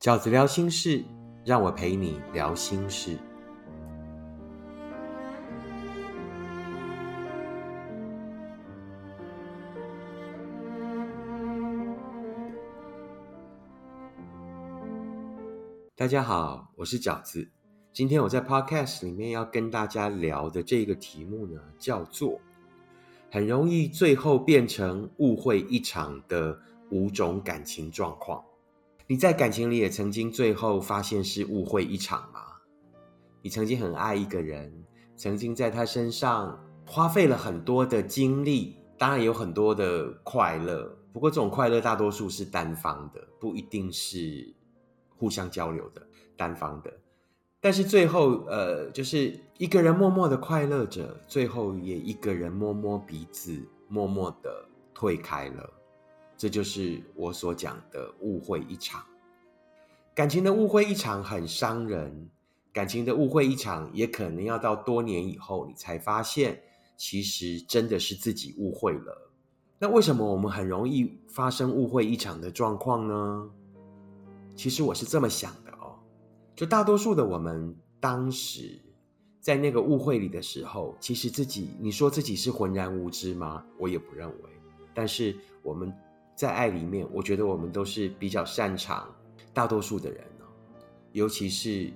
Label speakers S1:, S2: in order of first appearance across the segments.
S1: 饺子聊心事，让我陪你聊心事。大家好，我是饺子。今天我在 Podcast 里面要跟大家聊的这个题目呢，叫做“很容易最后变成误会一场的五种感情状况”。你在感情里也曾经最后发现是误会一场吗？你曾经很爱一个人，曾经在他身上花费了很多的精力，当然有很多的快乐。不过这种快乐大多数是单方的，不一定是互相交流的，单方的。但是最后，呃，就是一个人默默的快乐着，最后也一个人摸摸鼻子，默默的退开了。这就是我所讲的误会一场。感情的误会一场很伤人，感情的误会一场也可能要到多年以后，你才发现其实真的是自己误会了。那为什么我们很容易发生误会一场的状况呢？其实我是这么想的哦，就大多数的我们当时在那个误会里的时候，其实自己你说自己是浑然无知吗？我也不认为。但是我们。在爱里面，我觉得我们都是比较擅长，大多数的人哦，尤其是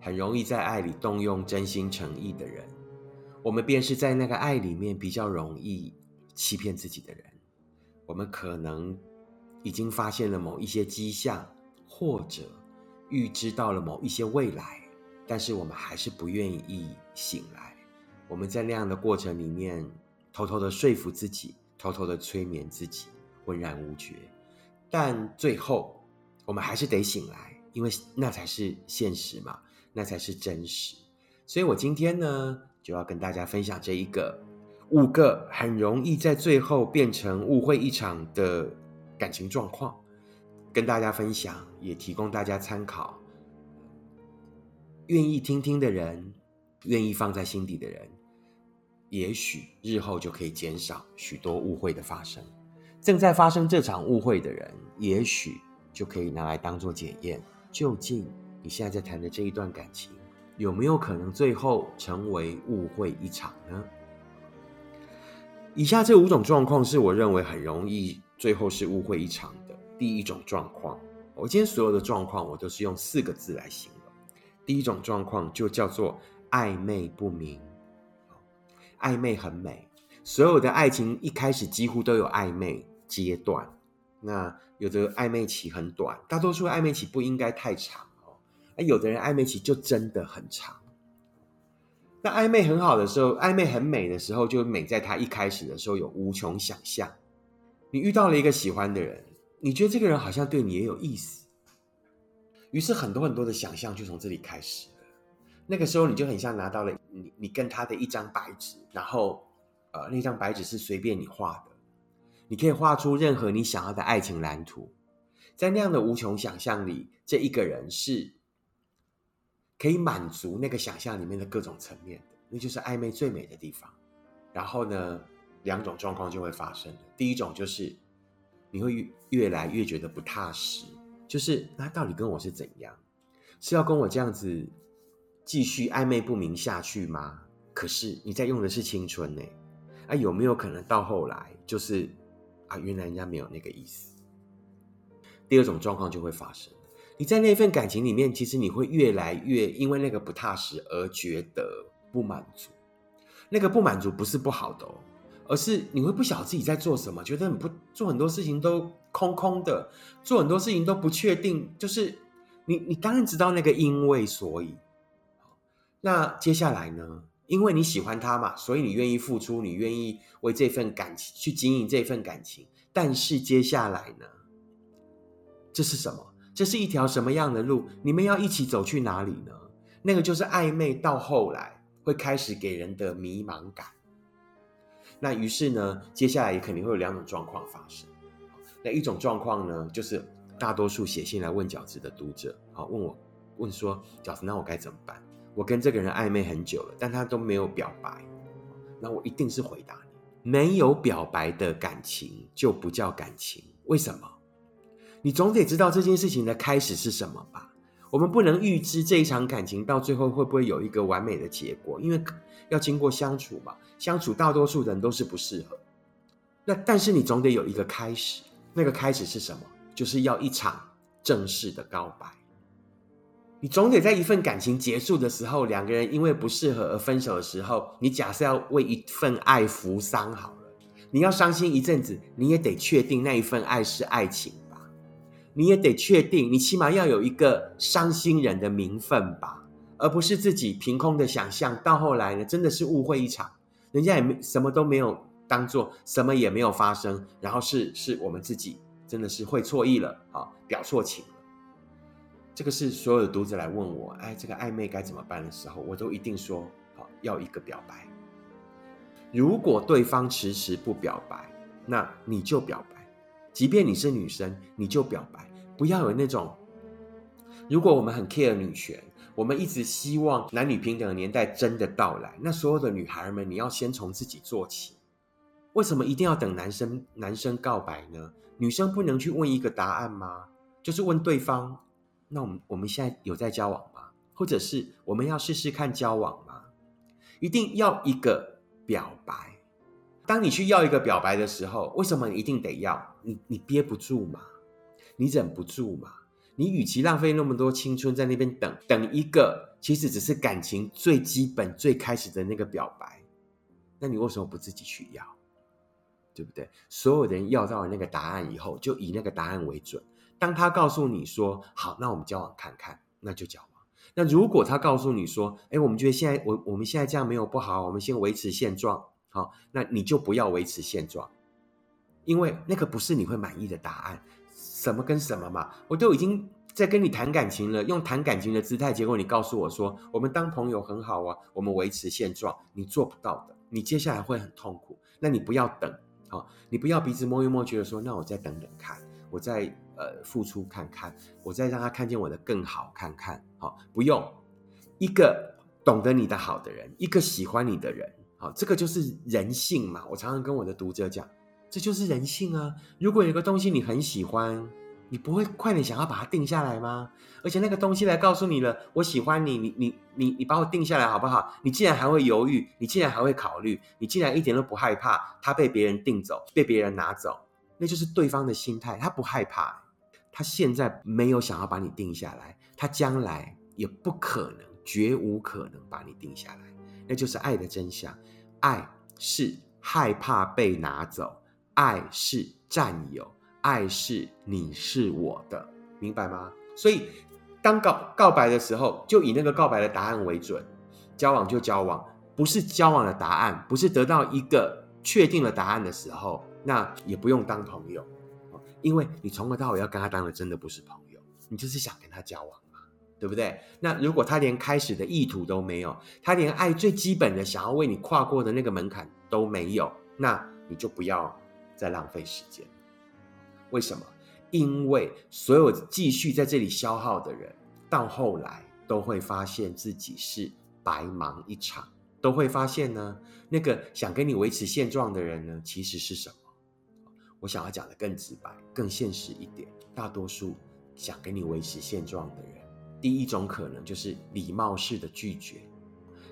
S1: 很容易在爱里动用真心诚意的人，我们便是在那个爱里面比较容易欺骗自己的人。我们可能已经发现了某一些迹象，或者预知到了某一些未来，但是我们还是不愿意醒来。我们在那样的过程里面，偷偷的说服自己，偷偷的催眠自己。浑然无觉，但最后我们还是得醒来，因为那才是现实嘛，那才是真实。所以我今天呢，就要跟大家分享这一个五个很容易在最后变成误会一场的感情状况，跟大家分享，也提供大家参考。愿意听听的人，愿意放在心底的人，也许日后就可以减少许多误会的发生。正在发生这场误会的人，也许就可以拿来当做检验，究竟你现在在谈的这一段感情，有没有可能最后成为误会一场呢？以下这五种状况是我认为很容易最后是误会一场的。第一种状况，我今天所有的状况，我都是用四个字来形容。第一种状况就叫做暧昧不明，暧昧很美，所有的爱情一开始几乎都有暧昧。阶段，那有的暧昧期很短，大多数暧昧期不应该太长哦。那有的人暧昧期就真的很长。那暧昧很好的时候，暧昧很美的时候，就美在他一开始的时候有无穷想象。你遇到了一个喜欢的人，你觉得这个人好像对你也有意思，于是很多很多的想象就从这里开始了。那个时候你就很像拿到了你你跟他的一张白纸，然后呃那张白纸是随便你画的。你可以画出任何你想要的爱情蓝图，在那样的无穷想象里，这一个人是可以满足那个想象里面的各种层面的，那就是暧昧最美的地方。然后呢，两种状况就会发生了。第一种就是你会越来越觉得不踏实，就是他到底跟我是怎样？是要跟我这样子继续暧昧不明下去吗？可是你在用的是青春呢？啊，有没有可能到后来就是？啊，原来人家没有那个意思。第二种状况就会发生，你在那份感情里面，其实你会越来越因为那个不踏实而觉得不满足。那个不满足不是不好的哦，而是你会不晓得自己在做什么，觉得你不做很多事情都空空的，做很多事情都不确定。就是你，你当然知道那个因为所以。那接下来呢？因为你喜欢他嘛，所以你愿意付出，你愿意为这份感情去经营这份感情。但是接下来呢？这是什么？这是一条什么样的路？你们要一起走去哪里呢？那个就是暧昧，到后来会开始给人的迷茫感。那于是呢，接下来也肯定会有两种状况发生。那一种状况呢，就是大多数写信来问饺子的读者，好问我问说，饺子，那我该怎么办？我跟这个人暧昧很久了，但他都没有表白，那我一定是回答你：没有表白的感情就不叫感情。为什么？你总得知道这件事情的开始是什么吧？我们不能预知这一场感情到最后会不会有一个完美的结果，因为要经过相处嘛。相处大多数人都是不适合。那但是你总得有一个开始，那个开始是什么？就是要一场正式的告白。你总得在一份感情结束的时候，两个人因为不适合而分手的时候，你假设要为一份爱扶伤好了，你要伤心一阵子，你也得确定那一份爱是爱情吧？你也得确定，你起码要有一个伤心人的名分吧，而不是自己凭空的想象。到后来呢，真的是误会一场，人家也没什么都没有当做，什么也没有发生，然后是是我们自己真的是会错意了啊，表错情。这个是所有的读者来问我，哎，这个暧昧该怎么办的时候，我都一定说，好，要一个表白。如果对方迟迟不表白，那你就表白。即便你是女生，你就表白。不要有那种，如果我们很 care 女权，我们一直希望男女平等的年代真的到来，那所有的女孩们，你要先从自己做起。为什么一定要等男生男生告白呢？女生不能去问一个答案吗？就是问对方。那我们我们现在有在交往吗？或者是我们要试试看交往吗？一定要一个表白。当你去要一个表白的时候，为什么一定得要？你你憋不住嘛？你忍不住嘛？你与其浪费那么多青春在那边等等一个，其实只是感情最基本最开始的那个表白，那你为什么不自己去要？对不对？所有人要到了那个答案以后，就以那个答案为准。当他告诉你说好，那我们交往看看，那就交往。那如果他告诉你说，哎，我们觉得现在我我们现在这样没有不好，我们先维持现状，好，那你就不要维持现状，因为那个不是你会满意的答案。什么跟什么嘛，我都已经在跟你谈感情了，用谈感情的姿态，结果你告诉我说我们当朋友很好啊，我们维持现状，你做不到的，你接下来会很痛苦。那你不要等，好，你不要鼻子摸一摸，觉得说那我再等等看，我再。呃，付出看看，我再让他看见我的更好看看，好，不用一个懂得你的好的人，一个喜欢你的人，好，这个就是人性嘛。我常常跟我的读者讲，这就是人性啊。如果有个东西你很喜欢，你不会快点想要把它定下来吗？而且那个东西来告诉你了，我喜欢你，你你你你把我定下来好不好？你竟然还会犹豫，你竟然还会考虑，你竟然一点都不害怕他被别人定走，被别人拿走，那就是对方的心态，他不害怕。他现在没有想要把你定下来，他将来也不可能，绝无可能把你定下来。那就是爱的真相，爱是害怕被拿走，爱是占有，爱是你是我的，明白吗？所以当告告白的时候，就以那个告白的答案为准，交往就交往，不是交往的答案，不是得到一个确定的答案的时候，那也不用当朋友。因为你从头到尾要跟他当的真的不是朋友，你就是想跟他交往嘛，对不对？那如果他连开始的意图都没有，他连爱最基本的想要为你跨过的那个门槛都没有，那你就不要再浪费时间。为什么？因为所有继续在这里消耗的人，到后来都会发现自己是白忙一场，都会发现呢，那个想跟你维持现状的人呢，其实是什么？我想要讲的更直白、更现实一点。大多数想跟你维持现状的人，第一种可能就是礼貌式的拒绝；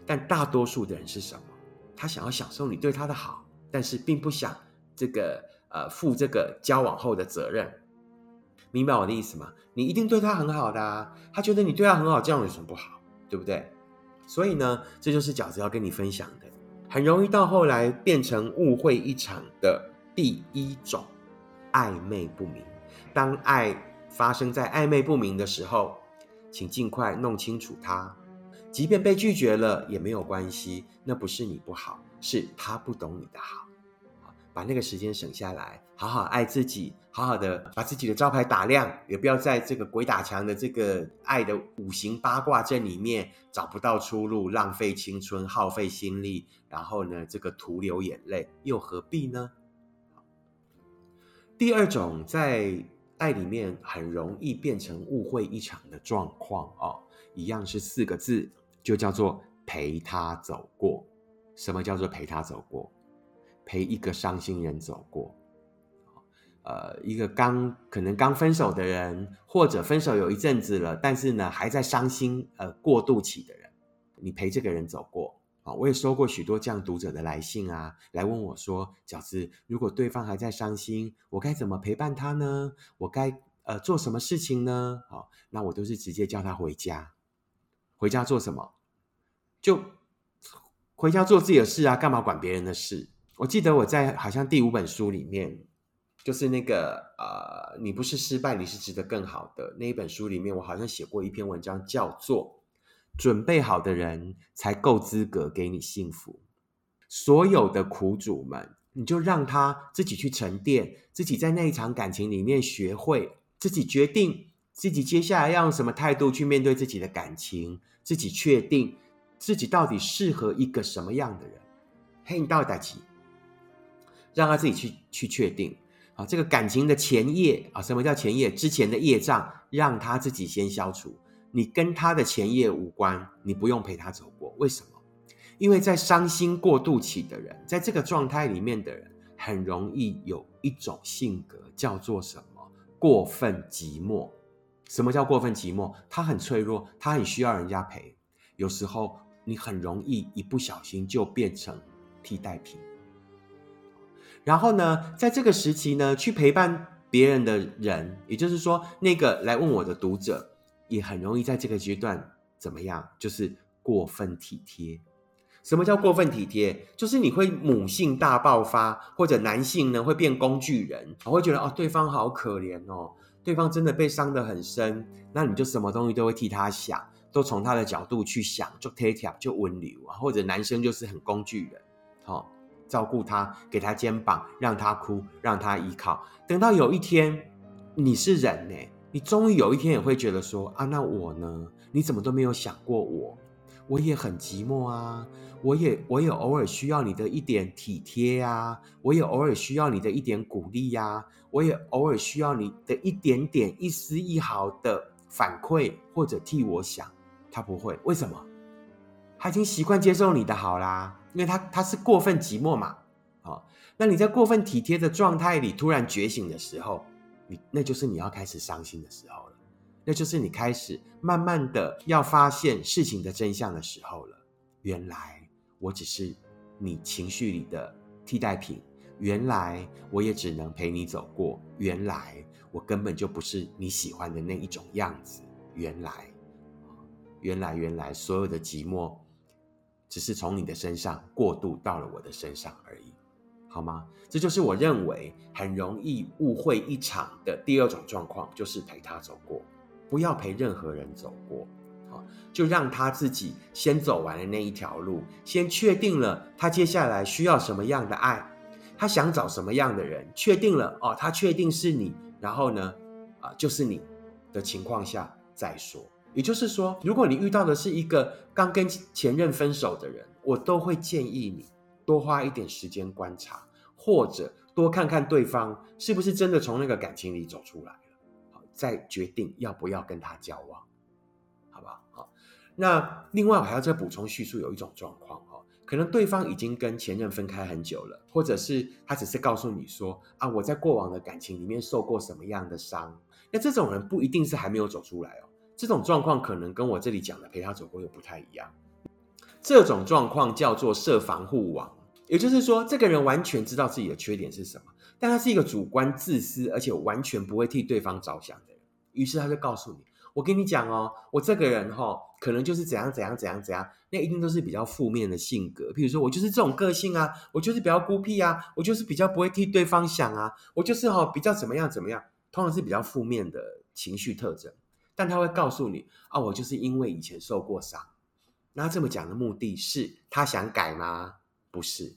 S1: 但大多数的人是什么？他想要享受你对他的好，但是并不想这个呃负这个交往后的责任。明白我的意思吗？你一定对他很好的啊，他觉得你对他很好，这样有什么不好？对不对？所以呢，这就是饺子要跟你分享的，很容易到后来变成误会一场的。第一种暧昧不明，当爱发生在暧昧不明的时候，请尽快弄清楚它。即便被拒绝了也没有关系，那不是你不好，是他不懂你的好。把那个时间省下来，好好爱自己，好好的把自己的招牌打亮，也不要在这个鬼打墙的这个爱的五行八卦阵里面找不到出路，浪费青春，耗费心力，然后呢，这个徒流眼泪，又何必呢？第二种在爱里面很容易变成误会一场的状况哦，一样是四个字，就叫做陪他走过。什么叫做陪他走过？陪一个伤心人走过。呃，一个刚可能刚分手的人，或者分手有一阵子了，但是呢还在伤心呃过渡期的人，你陪这个人走过啊。我也收过许多这样读者的来信啊，来问我说：“饺子，如果对方还在伤心，我该怎么陪伴他呢？我该呃做什么事情呢？”好，那我都是直接叫他回家，回家做什么？就回家做自己的事啊，干嘛管别人的事？我记得我在好像第五本书里面。就是那个呃，你不是失败，你是值得更好的那一本书里面，我好像写过一篇文章，叫做“准备好的人才够资格给你幸福”。所有的苦主们，你就让他自己去沉淀，自己在那一场感情里面学会自己决定自己接下来要用什么态度去面对自己的感情，自己确定自己到底适合一个什么样的人。嘿，你到底几？让他自己去去确定。啊，这个感情的前夜啊，什么叫前夜？之前的业障，让他自己先消除。你跟他的前夜无关，你不用陪他走过。为什么？因为在伤心过渡期的人，在这个状态里面的人，很容易有一种性格，叫做什么？过分寂寞。什么叫过分寂寞？他很脆弱，他很需要人家陪。有时候你很容易一不小心就变成替代品。然后呢，在这个时期呢，去陪伴别人的人，也就是说，那个来问我的读者，也很容易在这个阶段怎么样？就是过分体贴。什么叫过分体贴？就是你会母性大爆发，或者男性呢会变工具人，我会觉得哦，对方好可怜哦，对方真的被伤得很深，那你就什么东西都会替他想，都从他的角度去想，就贴贴就温柔啊，或者男生就是很工具人，好。照顾他，给他肩膀，让他哭，让他依靠。等到有一天，你是人呢，你终于有一天也会觉得说啊，那我呢？你怎么都没有想过我？我也很寂寞啊，我也我也偶尔需要你的一点体贴呀，我也偶尔需要你的一点鼓励呀，我也偶尔需要你的一点点一丝一毫的反馈或者替我想。他不会，为什么？他已经习惯接受你的好啦。因为他他是过分寂寞嘛，好，那你在过分体贴的状态里突然觉醒的时候，你那就是你要开始伤心的时候了，那就是你开始慢慢的要发现事情的真相的时候了。原来我只是你情绪里的替代品，原来我也只能陪你走过，原来我根本就不是你喜欢的那一种样子，原来，原来原来所有的寂寞。只是从你的身上过渡到了我的身上而已，好吗？这就是我认为很容易误会一场的第二种状况，就是陪他走过，不要陪任何人走过，好，就让他自己先走完了那一条路，先确定了他接下来需要什么样的爱，他想找什么样的人，确定了哦，他确定是你，然后呢，啊，就是你的情况下再说。也就是说，如果你遇到的是一个刚跟前任分手的人，我都会建议你多花一点时间观察，或者多看看对方是不是真的从那个感情里走出来了，好，再决定要不要跟他交往，好不好？好，那另外我还要再补充叙述，有一种状况哦，可能对方已经跟前任分开很久了，或者是他只是告诉你说啊，我在过往的感情里面受过什么样的伤，那这种人不一定是还没有走出来哦。这种状况可能跟我这里讲的陪他走过又不太一样。这种状况叫做设防护网，也就是说，这个人完全知道自己的缺点是什么，但他是一个主观、自私，而且完全不会替对方着想的人。于是他就告诉你：“我跟你讲哦，我这个人哈，可能就是怎样怎样怎样怎样，那一定都是比较负面的性格。譬如说我就是这种个性啊，我就是比较孤僻啊，我就是比较不会替对方想啊，我就是哈比较怎么样怎么样，通常是比较负面的情绪特征。”但他会告诉你啊，我就是因为以前受过伤。那这么讲的目的是他想改吗？不是，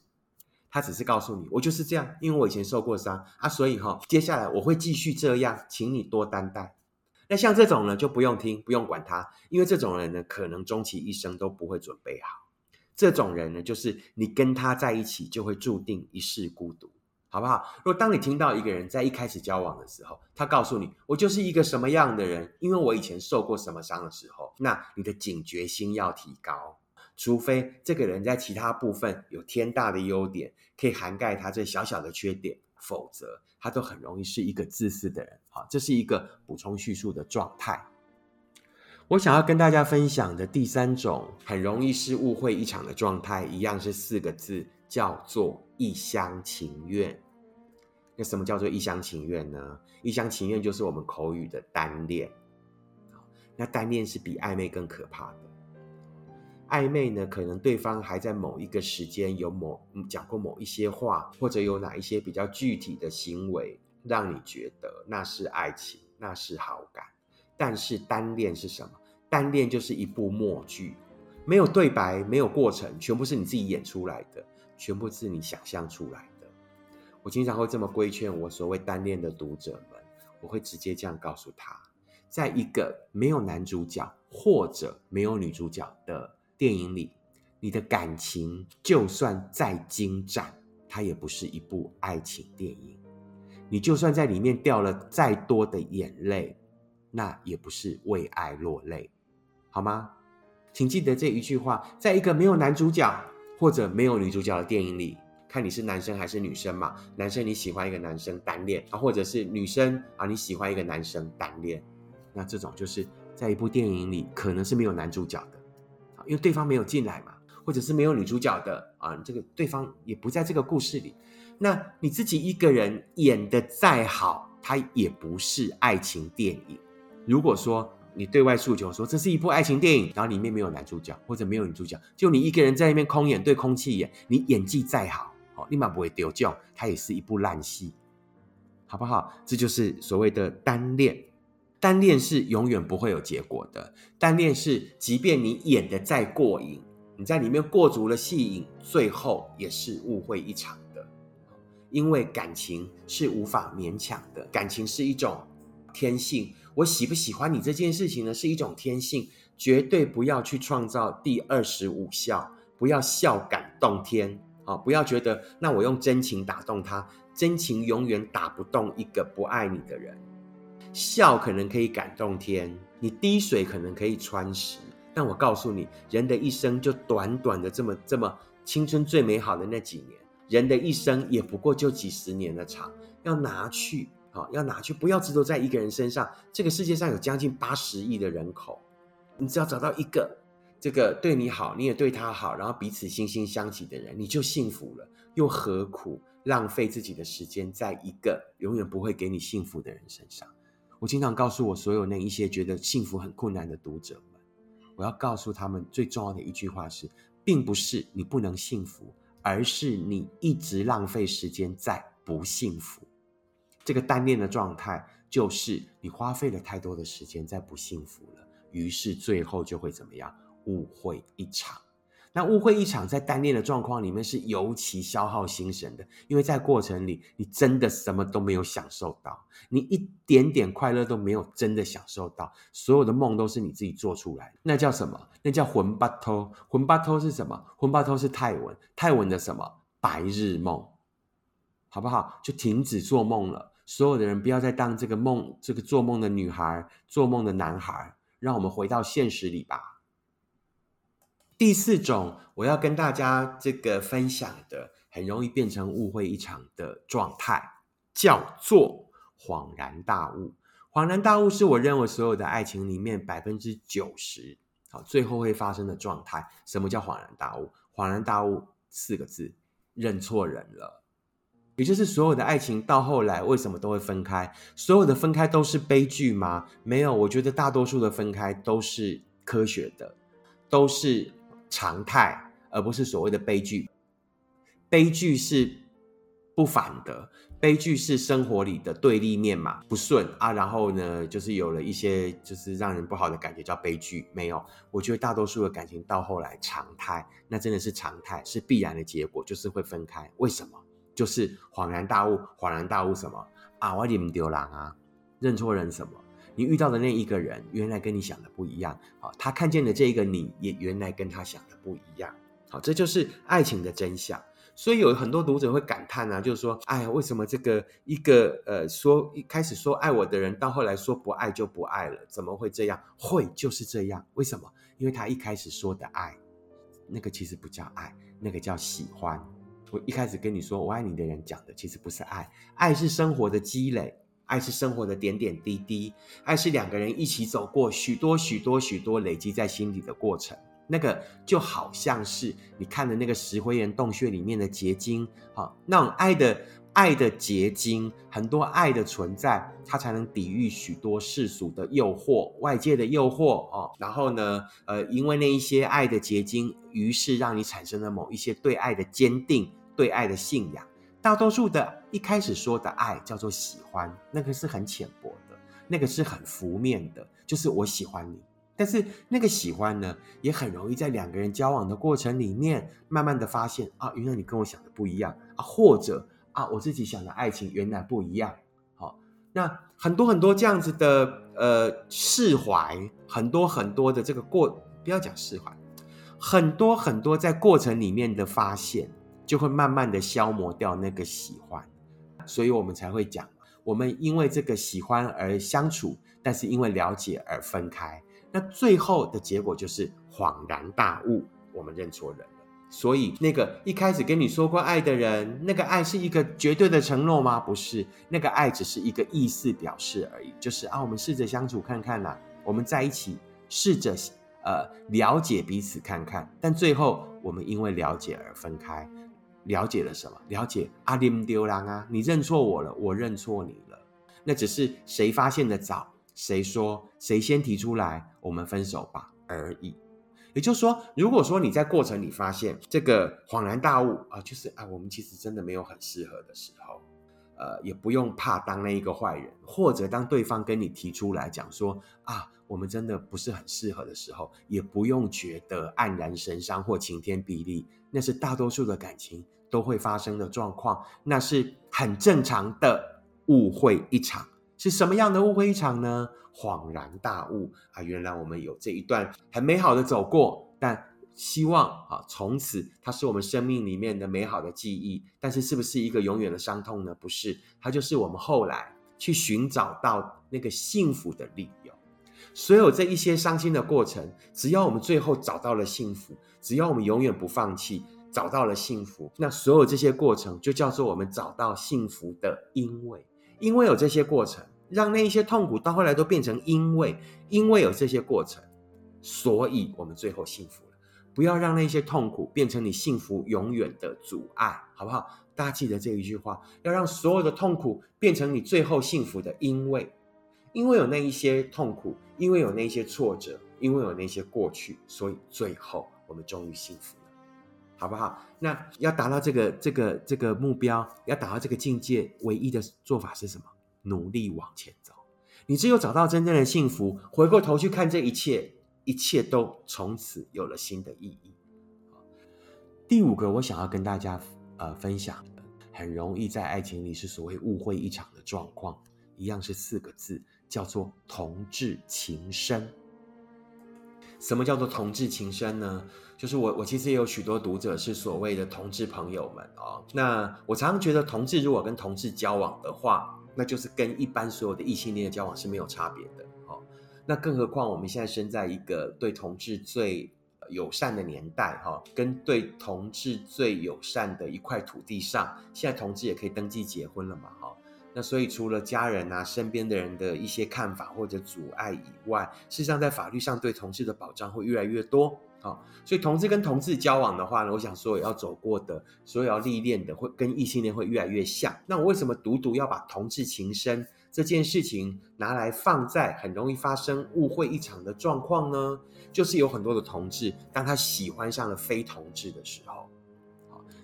S1: 他只是告诉你，我就是这样，因为我以前受过伤啊，所以哈，接下来我会继续这样，请你多担待。那像这种呢，就不用听，不用管他，因为这种人呢，可能终其一生都不会准备好。这种人呢，就是你跟他在一起，就会注定一世孤独。好不好？如果当你听到一个人在一开始交往的时候，他告诉你我就是一个什么样的人，因为我以前受过什么伤的时候，那你的警觉心要提高。除非这个人在其他部分有天大的优点，可以涵盖他这小小的缺点，否则他都很容易是一个自私的人。好，这是一个补充叙述的状态。我想要跟大家分享的第三种很容易是误会一场的状态，一样是四个字，叫做一厢情愿。那什么叫做一厢情愿呢？一厢情愿就是我们口语的单恋。那单恋是比暧昧更可怕的。暧昧呢，可能对方还在某一个时间有某讲过某一些话，或者有哪一些比较具体的行为，让你觉得那是爱情，那是好感。但是单恋是什么？单恋就是一部默剧，没有对白，没有过程，全部是你自己演出来的，全部是你想象出来的。我经常会这么规劝我所谓单恋的读者们，我会直接这样告诉他：在一个没有男主角或者没有女主角的电影里，你的感情就算再精湛，它也不是一部爱情电影。你就算在里面掉了再多的眼泪。那也不是为爱落泪，好吗？请记得这一句话，在一个没有男主角或者没有女主角的电影里，看你是男生还是女生嘛。男生你喜欢一个男生单恋啊，或者是女生啊你喜欢一个男生单恋，那这种就是在一部电影里可能是没有男主角的啊，因为对方没有进来嘛，或者是没有女主角的啊，这个对方也不在这个故事里。那你自己一个人演的再好，它也不是爱情电影。如果说你对外诉求说这是一部爱情电影，然后里面没有男主角或者没有女主角，就你一个人在那边空演对空气演，你演技再好，哦，立马不会丢掉，它也是一部烂戏，好不好？这就是所谓的单恋，单恋是永远不会有结果的。单恋是，即便你演的再过瘾，你在里面过足了戏瘾，最后也是误会一场的，因为感情是无法勉强的，感情是一种天性。我喜不喜欢你这件事情呢，是一种天性，绝对不要去创造第二十五孝，不要孝感动天啊！不要觉得那我用真情打动他，真情永远打不动一个不爱你的人。笑可能可以感动天，你滴水可能可以穿石，但我告诉你，人的一生就短短的这么这么青春最美好的那几年，人的一生也不过就几十年的长，要拿去。要拿去，不要执着在一个人身上。这个世界上有将近八十亿的人口，你只要找到一个，这个对你好，你也对他好，然后彼此惺惺相惜的人，你就幸福了。又何苦浪费自己的时间在一个永远不会给你幸福的人身上？我经常告诉我所有那一些觉得幸福很困难的读者们，我要告诉他们最重要的一句话是，并不是你不能幸福，而是你一直浪费时间在不幸福。这个单恋的状态，就是你花费了太多的时间在不幸福了，于是最后就会怎么样？误会一场。那误会一场，在单恋的状况里面是尤其消耗心神的，因为在过程里，你真的什么都没有享受到，你一点点快乐都没有真的享受到，所有的梦都是你自己做出来的。那叫什么？那叫魂巴托。魂巴托是什么？魂巴托是泰文，泰文的什么？白日梦，好不好？就停止做梦了。所有的人不要再当这个梦，这个做梦的女孩，做梦的男孩，让我们回到现实里吧。第四种，我要跟大家这个分享的，很容易变成误会一场的状态，叫做恍然大悟。恍然大悟是我认为所有的爱情里面百分之九十，好，最后会发生的状态。什么叫恍然大悟？恍然大悟四个字，认错人了。也就是所有的爱情到后来为什么都会分开？所有的分开都是悲剧吗？没有，我觉得大多数的分开都是科学的，都是常态，而不是所谓的悲剧。悲剧是不反的，悲剧是生活里的对立面嘛，不顺啊，然后呢，就是有了一些就是让人不好的感觉，叫悲剧。没有，我觉得大多数的感情到后来常态，那真的是常态，是必然的结果，就是会分开。为什么？就是恍然大悟，恍然大悟什么啊？我你丢人啊，认错人什么？你遇到的那一个人，原来跟你想的不一样。好，他看见的这个你，也原来跟他想的不一样。好，这就是爱情的真相。所以有很多读者会感叹啊，就是说，哎，为什么这个一个呃说一开始说爱我的人，到后来说不爱就不爱了？怎么会这样？会就是这样。为什么？因为他一开始说的爱，那个其实不叫爱，那个叫喜欢。我一开始跟你说我爱你的人讲的其实不是爱，爱是生活的积累，爱是生活的点点滴滴，爱是两个人一起走过许多许多许多累积在心里的过程。那个就好像是你看的那个石灰岩洞穴里面的结晶，好，那种爱的。爱的结晶，很多爱的存在，它才能抵御许多世俗的诱惑、外界的诱惑哦。然后呢，呃，因为那一些爱的结晶，于是让你产生了某一些对爱的坚定、对爱的信仰。大多数的一开始说的爱叫做喜欢，那个是很浅薄的，那个是很浮面的，就是我喜欢你。但是那个喜欢呢，也很容易在两个人交往的过程里面，慢慢的发现啊，原来你跟我想的不一样啊，或者。啊，我自己想的爱情原来不一样。好，那很多很多这样子的呃释怀，很多很多的这个过，不要讲释怀，很多很多在过程里面的发现，就会慢慢的消磨掉那个喜欢，所以我们才会讲，我们因为这个喜欢而相处，但是因为了解而分开，那最后的结果就是恍然大悟，我们认错人了。所以，那个一开始跟你说过爱的人，那个爱是一个绝对的承诺吗？不是，那个爱只是一个意思表示而已。就是啊，我们试着相处看看啦，我们在一起试着呃了解彼此看看。但最后，我们因为了解而分开。了解了什么？了解阿林丢郎啊，你认错我了，我认错你了。那只是谁发现的早，谁说谁先提出来，我们分手吧而已。也就是说，如果说你在过程里发现这个恍然大悟啊，就是啊，我们其实真的没有很适合的时候，呃，也不用怕当那一个坏人，或者当对方跟你提出来讲说啊，我们真的不是很适合的时候，也不用觉得黯然神伤或晴天霹雳，那是大多数的感情都会发生的状况，那是很正常的误会一场。是什么样的误会一场呢？恍然大悟啊，原来我们有这一段很美好的走过，但希望啊，从此它是我们生命里面的美好的记忆。但是是不是一个永远的伤痛呢？不是，它就是我们后来去寻找到那个幸福的理由。所有这一些伤心的过程，只要我们最后找到了幸福，只要我们永远不放弃，找到了幸福，那所有这些过程就叫做我们找到幸福的因为。因为有这些过程，让那一些痛苦到后来都变成因为，因为有这些过程，所以我们最后幸福了。不要让那些痛苦变成你幸福永远的阻碍，好不好？大家记得这一句话，要让所有的痛苦变成你最后幸福的因为，因为有那一些痛苦，因为有那些挫折，因为有那些过去，所以最后我们终于幸福。好不好？那要达到这个这个这个目标，要达到这个境界，唯一的做法是什么？努力往前走。你只有找到真正的幸福，回过头去看这一切，一切都从此有了新的意义。第五个，我想要跟大家呃分享的，很容易在爱情里是所谓误会一场的状况，一样是四个字，叫做同志情深。什么叫做同志情深呢？就是我，我其实也有许多读者是所谓的同志朋友们哦。那我常常觉得，同志如果跟同志交往的话，那就是跟一般所有的异性恋的交往是没有差别的哦。那更何况我们现在生在一个对同志最友善的年代哈，跟对同志最友善的一块土地上，现在同志也可以登记结婚了嘛哈。那所以，除了家人啊、身边的人的一些看法或者阻碍以外，事实上，在法律上对同志的保障会越来越多啊。所以，同志跟同志交往的话呢，我想所有要走过的、所有要历练的，会跟异性恋会越来越像。那我为什么独独要把同志情深这件事情拿来放在很容易发生误会一场的状况呢？就是有很多的同志，当他喜欢上了非同志的时候，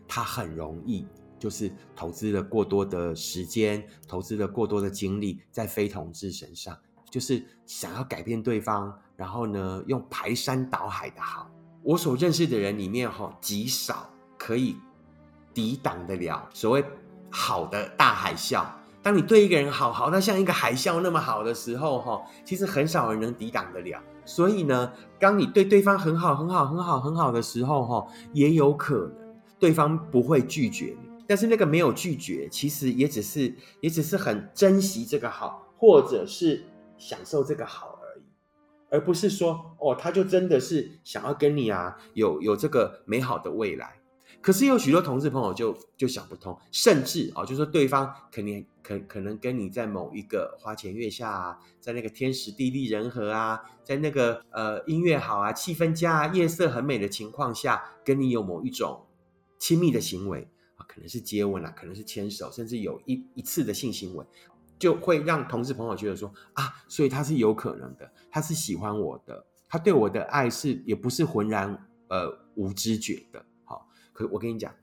S1: 他很容易。就是投资了过多的时间，投资了过多的精力在非同志身上，就是想要改变对方，然后呢，用排山倒海的好。我所认识的人里面，哈，极少可以抵挡得了所谓好的大海啸。当你对一个人好，好到像一个海啸那么好的时候，哈，其实很少人能抵挡得了。所以呢，当你对对方很好、很好、很好、很好的时候，哈，也有可能对方不会拒绝你。但是那个没有拒绝，其实也只是也只是很珍惜这个好，或者是享受这个好而已，而不是说哦，他就真的是想要跟你啊有有这个美好的未来。可是有许多同志朋友就就想不通，甚至啊，就说对方肯定可可能跟你在某一个花前月下啊，在那个天时地利人和啊，在那个呃音乐好啊、气氛佳、啊、夜色很美的情况下，跟你有某一种亲密的行为啊，可能是接吻啊，可能是牵手，甚至有一一次的性行为，就会让同事朋友觉得说啊，所以他是有可能的，他是喜欢我的，他对我的爱是也不是浑然呃无知觉的。好可我跟你讲，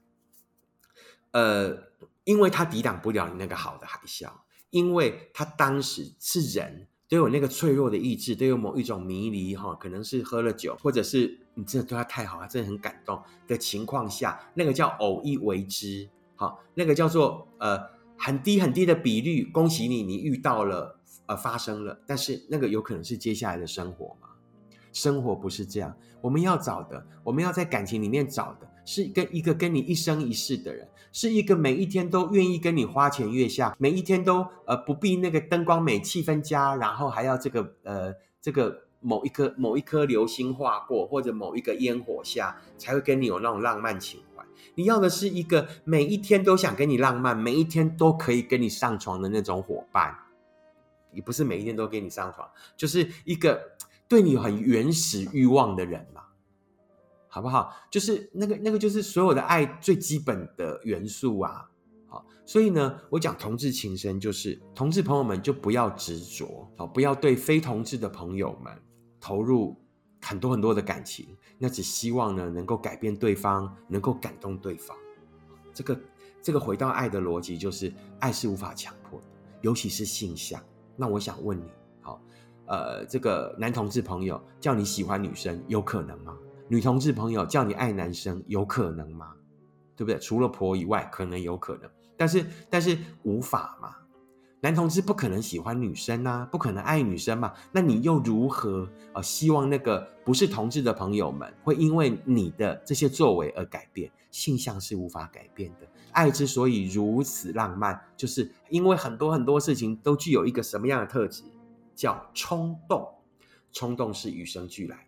S1: 呃，因为他抵挡不了你那个好的海啸，因为他当时是人都有那个脆弱的意志，都有某一种迷离哈，可能是喝了酒，或者是你真的对他太好，他真的很感动的情况下，那个叫偶一为之，好，那个叫做呃很低很低的比率，恭喜你，你遇到了，呃，发生了，但是那个有可能是接下来的生活嘛？生活不是这样，我们要找的，我们要在感情里面找的。是跟一个跟你一生一世的人，是一个每一天都愿意跟你花前月下，每一天都呃不必那个灯光美、气氛佳，然后还要这个呃这个某一颗某一颗流星划过，或者某一个烟火下才会跟你有那种浪漫情怀。你要的是一个每一天都想跟你浪漫，每一天都可以跟你上床的那种伙伴。也不是每一天都跟你上床，就是一个对你很原始欲望的人嘛。好不好？就是那个那个，就是所有的爱最基本的元素啊！好，所以呢，我讲同志情深，就是同志朋友们就不要执着，好，不要对非同志的朋友们投入很多很多的感情，那只希望呢能够改变对方，能够感动对方。这个这个回到爱的逻辑，就是爱是无法强迫的，尤其是性向。那我想问你，好，呃，这个男同志朋友叫你喜欢女生，有可能吗？女同志朋友叫你爱男生，有可能吗？对不对？除了婆以外，可能有可能，但是但是无法嘛。男同志不可能喜欢女生啊，不可能爱女生嘛。那你又如何啊？希望那个不是同志的朋友们会因为你的这些作为而改变？性向是无法改变的。爱之所以如此浪漫，就是因为很多很多事情都具有一个什么样的特质？叫冲动。冲动是与生俱来。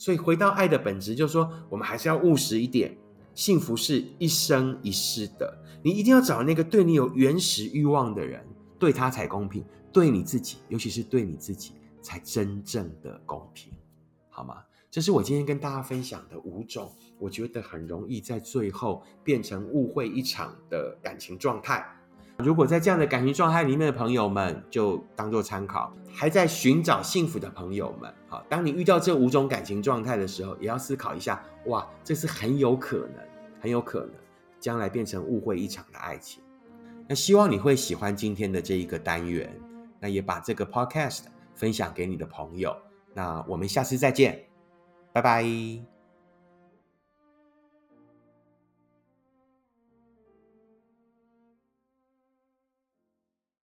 S1: 所以回到爱的本质，就是说，我们还是要务实一点。幸福是一生一世的，你一定要找那个对你有原始欲望的人，对他才公平，对你自己，尤其是对你自己，才真正的公平，好吗？这是我今天跟大家分享的五种，我觉得很容易在最后变成误会一场的感情状态。如果在这样的感情状态里面的朋友们，就当做参考；还在寻找幸福的朋友们，好，当你遇到这五种感情状态的时候，也要思考一下，哇，这是很有可能，很有可能将来变成误会一场的爱情。那希望你会喜欢今天的这一个单元，那也把这个 podcast 分享给你的朋友。那我们下次再见，拜拜。